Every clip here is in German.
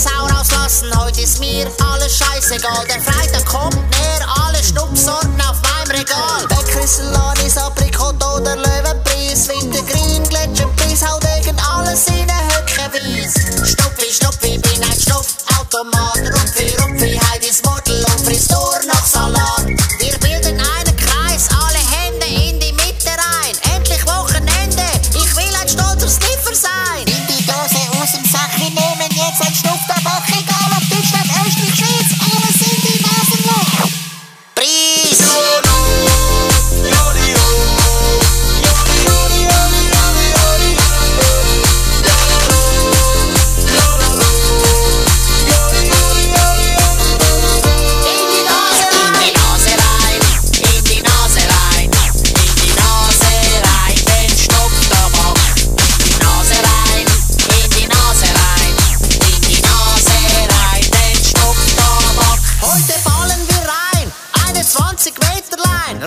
Sau rauslassen, heute ist mir alles scheißegal. Der Freitag kommt näher, alle Schnupfsorten auf meinem Regal. Wegküssen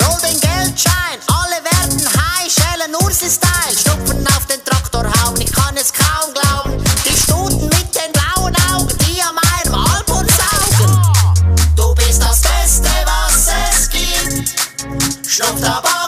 Roll den Geldschein, alle werden high, schälen Ursi-Style, schnupfen auf den Traktor hauen, ich kann es kaum glauben. Die Stuten mit den blauen Augen, die an meinem Album saugen. Du bist das Beste, was es gibt. Schnupftabak.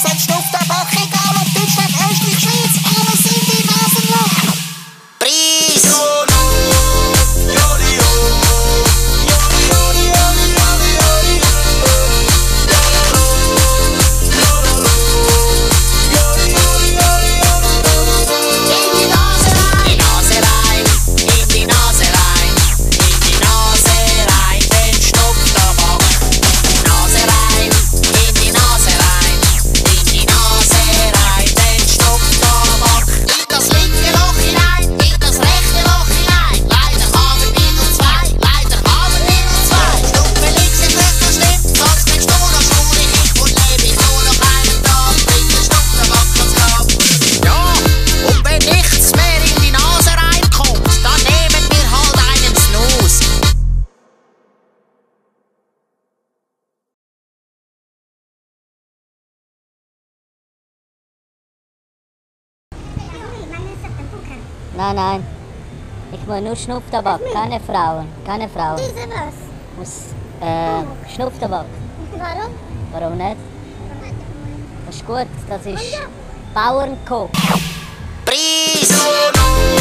such Nein, nein. Ich will nur Schnupftabak, keine Frauen. Keine Frauen. Diese was? Muss, äh, oh. Schnupftabak. Warum? Warum nicht? Das ist gut, das ist Bauernkoch. Preis!